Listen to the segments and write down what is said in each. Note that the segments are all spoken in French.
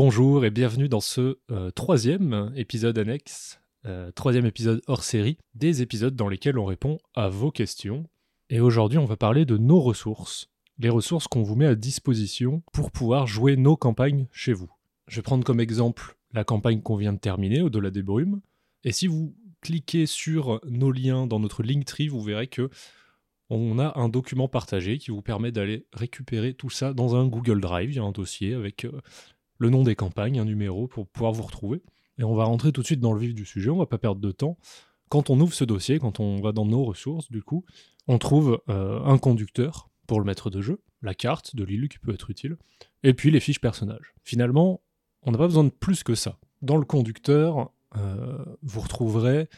Bonjour et bienvenue dans ce euh, troisième épisode annexe, euh, troisième épisode hors série, des épisodes dans lesquels on répond à vos questions. Et aujourd'hui, on va parler de nos ressources, les ressources qu'on vous met à disposition pour pouvoir jouer nos campagnes chez vous. Je vais prendre comme exemple la campagne qu'on vient de terminer, Au-delà des brumes. Et si vous cliquez sur nos liens dans notre Linktree, vous verrez que on a un document partagé qui vous permet d'aller récupérer tout ça dans un Google Drive. Il y a un dossier avec euh, le nom des campagnes, un numéro pour pouvoir vous retrouver. Et on va rentrer tout de suite dans le vif du sujet, on va pas perdre de temps. Quand on ouvre ce dossier, quand on va dans nos ressources, du coup, on trouve euh, un conducteur pour le maître de jeu, la carte de l'île qui peut être utile, et puis les fiches personnages. Finalement, on n'a pas besoin de plus que ça. Dans le conducteur, euh, vous retrouverez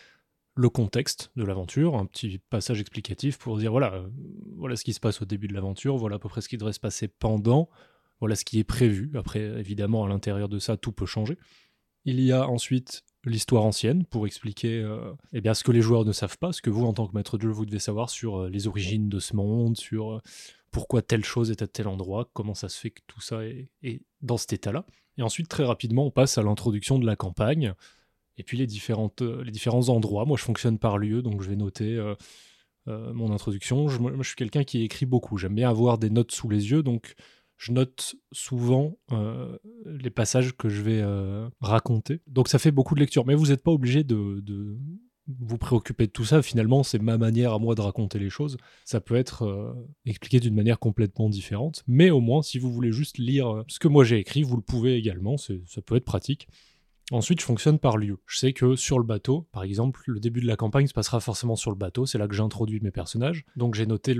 le contexte de l'aventure, un petit passage explicatif pour dire voilà, euh, voilà ce qui se passe au début de l'aventure, voilà à peu près ce qui devrait se passer pendant, voilà ce qui est prévu. Après, évidemment, à l'intérieur de ça, tout peut changer. Il y a ensuite l'histoire ancienne pour expliquer euh, eh bien, ce que les joueurs ne savent pas, ce que vous, en tant que maître de jeu, vous devez savoir sur les origines de ce monde, sur pourquoi telle chose est à tel endroit, comment ça se fait que tout ça est, dans cet état-là. Et ensuite, très rapidement, on passe à l'introduction de la campagne, et puis les, différentes, euh, les différents endroits. Moi, je fonctionne par lieu, donc je vais noter euh, euh, mon introduction. Je, je suis quelqu'un qui écrit beaucoup. J'aime bien avoir des notes sous les yeux, donc je note souvent les passages que je vais raconter. Donc ça fait beaucoup de lecture, mais vous n'êtes pas obligé de, vous préoccuper de tout ça. Finalement, c'est ma manière à moi de raconter les choses. Ça peut être expliqué d'une manière complètement différente, mais au moins, si vous voulez juste lire ce que moi j'ai écrit, vous le pouvez également. Ça peut être pratique. Ensuite, je fonctionne par lieu. Je sais que sur le bateau, par exemple, le début de la campagne se passera forcément sur le bateau, c'est là que j'introduis mes personnages. Donc j'ai noté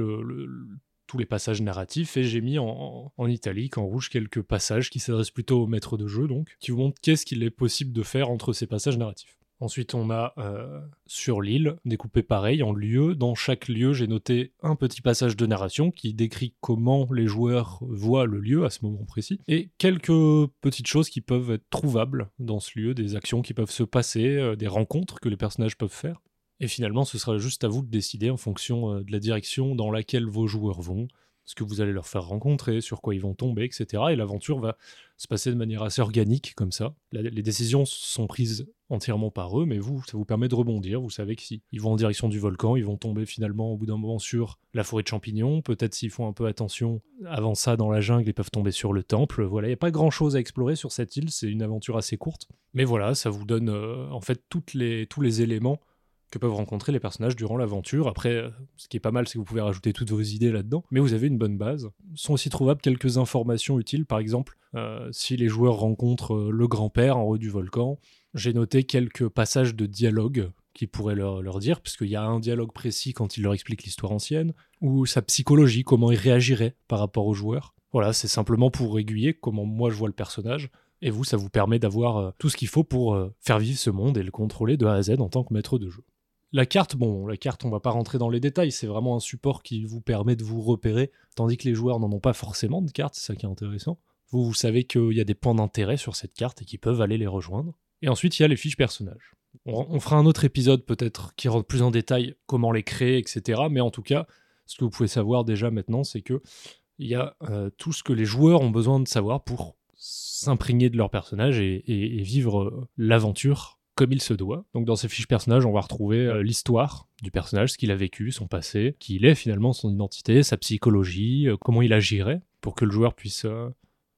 les passages narratifs et j'ai mis en, en, italique, en rouge, quelques passages qui s'adressent plutôt au maître de jeu, donc, qui vous montrent qu'est-ce qu'il est possible de faire entre ces passages narratifs. Ensuite, on a euh, sur l'île, découpé pareil en lieux. Dans chaque lieu, j'ai noté un petit passage de narration qui décrit comment les joueurs voient le lieu à ce moment précis. Et quelques petites choses qui peuvent être trouvables dans ce lieu, des actions qui peuvent se passer, euh, des rencontres que les personnages peuvent faire. Et finalement, ce sera juste à vous de décider en fonction euh, de la direction dans laquelle vos joueurs vont, ce que vous allez leur faire rencontrer, sur quoi ils vont tomber, etc. Et l'aventure va se passer de manière assez organique comme ça. les décisions sont prises entièrement par eux, mais vous, ça vous permet de rebondir. Vous savez que si ils vont en direction du volcan, ils vont tomber finalement au bout d'un moment sur la forêt de champignons. Peut-être s'ils font un peu attention avant ça dans la jungle, ils peuvent tomber sur le temple. Voilà, il n'y a pas grand-chose à explorer sur cette île. C'est une aventure assez courte, mais voilà, ça vous donne euh, en fait les, tous les éléments que peuvent rencontrer les personnages durant l'aventure. Après, euh, ce qui est pas mal, c'est que vous pouvez rajouter toutes vos idées là-dedans, mais vous avez une bonne base. Sont aussi trouvables quelques informations utiles, par exemple, euh, si les joueurs rencontrent euh, le grand-père en haut du volcan, j'ai noté quelques passages de dialogue qui pourraient leur, leur dire, puisqu'il y a un dialogue précis quand il leur explique l'histoire ancienne, ou sa psychologie, comment il réagirait par rapport aux joueurs. Voilà, c'est simplement pour aiguiller comment moi je vois le personnage. Et vous, ça vous permet d'avoir tout ce qu'il faut pour faire vivre ce monde et le contrôler de A à Z en tant que maître de jeu. La carte, bon, la carte, on va pas rentrer dans les détails, c'est vraiment un support qui vous permet de vous repérer, tandis que les joueurs n'en ont pas forcément de carte, c'est ça qui est intéressant. Vous, savez qu'il y a des points d'intérêt sur cette carte et qui peuvent aller les rejoindre. Et ensuite, il y a les fiches personnages. On, fera un autre épisode peut-être qui rentre plus en détail comment les créer, etc. Mais en tout cas, ce que vous pouvez savoir déjà maintenant, c'est que il y a euh, tout ce que les joueurs ont besoin de savoir pour s'imprégner de leur personnage et vivre euh, l'aventure comme il se doit. Donc dans ces fiches personnages, on va retrouver euh, l'histoire du personnage, ce qu'il a vécu, son passé, qui il est finalement, son identité, sa psychologie, euh, comment il agirait, pour que le joueur puisse euh,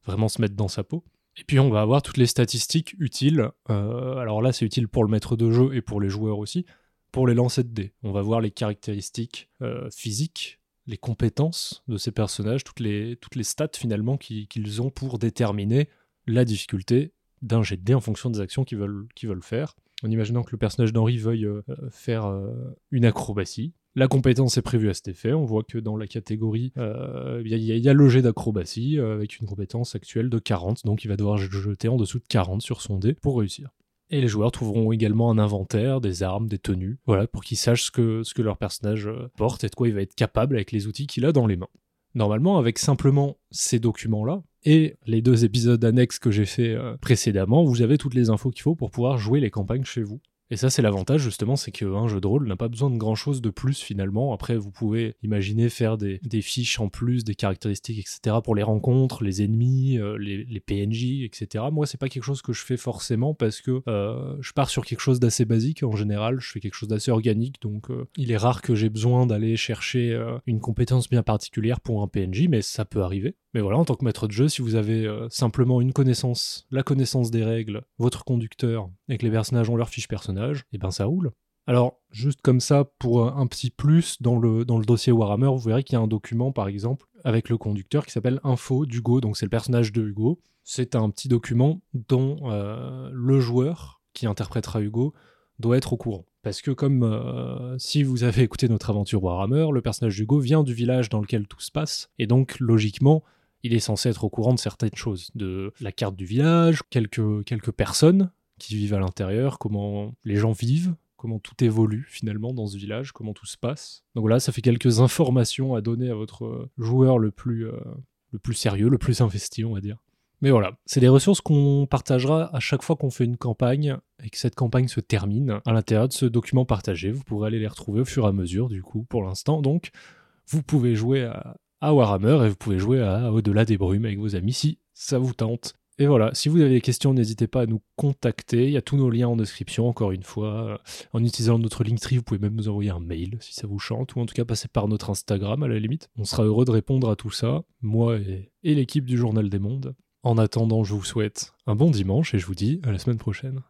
vraiment se mettre dans sa peau. Et puis on va avoir toutes les statistiques utiles. alors là, c'est utile pour le maître de jeu et pour les joueurs aussi. Pour les lancers de dés, on va voir les caractéristiques physiques, les compétences de ces personnages, toutes les, toutes les stats finalement qu'ils ont pour déterminer la difficulté d'un jet de dés en fonction des actions qu'ils veulent, faire. En imaginant que le personnage d'Henri veuille euh, faire euh, une acrobatie. La compétence est prévue à cet effet. On voit que dans la catégorie, euh, il y, a le jet d'acrobatie avec une compétence actuelle de 40. Donc il va devoir jeter en dessous de 40 sur son dé pour réussir. Et les joueurs trouveront également un inventaire, des armes, des tenues, voilà, pour qu'ils sachent ce que, ce que leur personnage porte et de quoi il va être capable avec les outils qu'il a dans les mains. Normalement, avec simplement ces documents-là, et les deux épisodes annexes que j'ai fait euh, précédemment, vous avez toutes les infos qu'il faut pour pouvoir jouer les campagnes chez vous. Et ça, c'est l'avantage justement, c'est qu'un jeu de rôle n'a pas besoin de grand chose de plus finalement. Après, vous pouvez imaginer faire des, fiches en plus, des caractéristiques, etc. pour les rencontres, les ennemis, euh, les, PNJ, etc. Moi, c'est pas quelque chose que je fais forcément parce que euh, je pars sur quelque chose d'assez basique en général. Je fais quelque chose d'assez organique, donc il est rare que j'ai besoin d'aller chercher une compétence bien particulière pour un PNJ, mais ça peut arriver. Mais voilà, en tant que maître de jeu, si vous avez simplement une connaissance, la connaissance des règles, votre conducteur, et que les personnages ont leur fiche personnage, et eh ben ça roule. Alors, juste comme ça, pour un petit plus dans le, dans le dossier Warhammer, vous verrez qu'il y a un document, par exemple, avec le conducteur qui s'appelle Info d'Hugo, donc c'est le personnage de Hugo. C'est un petit document dont euh, le joueur qui interprétera Hugo doit être au courant. Parce que comme euh, si vous avez écouté notre aventure Warhammer, le personnage d'Hugo vient du village dans lequel tout se passe, et donc logiquement, il est censé être au courant de certaines choses, de la carte du village, quelques, quelques personnes qui vivent à l'intérieur, comment les gens vivent, comment tout évolue finalement dans ce village, comment tout se passe. Donc voilà, ça fait quelques informations à donner à votre joueur le plus, euh, le plus sérieux, le plus investi, on va dire. Mais voilà, c'est des ressources qu'on partagera à chaque fois qu'on fait une campagne et que cette campagne se termine à l'intérieur de ce document partagé. Vous pourrez aller les retrouver au fur et à mesure, du coup, pour l'instant. Donc, vous pouvez jouer à, à Warhammer et vous pouvez jouer à Au-delà des brumes avec vos amis si ça vous tente. Et voilà, si vous avez des questions, n'hésitez pas à nous contacter. Il y a tous nos liens en description, encore une fois. En utilisant notre Linktree, vous pouvez même nous envoyer un mail si ça vous chante, ou en tout cas passer par notre Instagram à la limite. On sera heureux de répondre à tout ça, moi et, et l'équipe du Journal des Mondes. En attendant, je vous souhaite un bon dimanche et je vous dis à la semaine prochaine.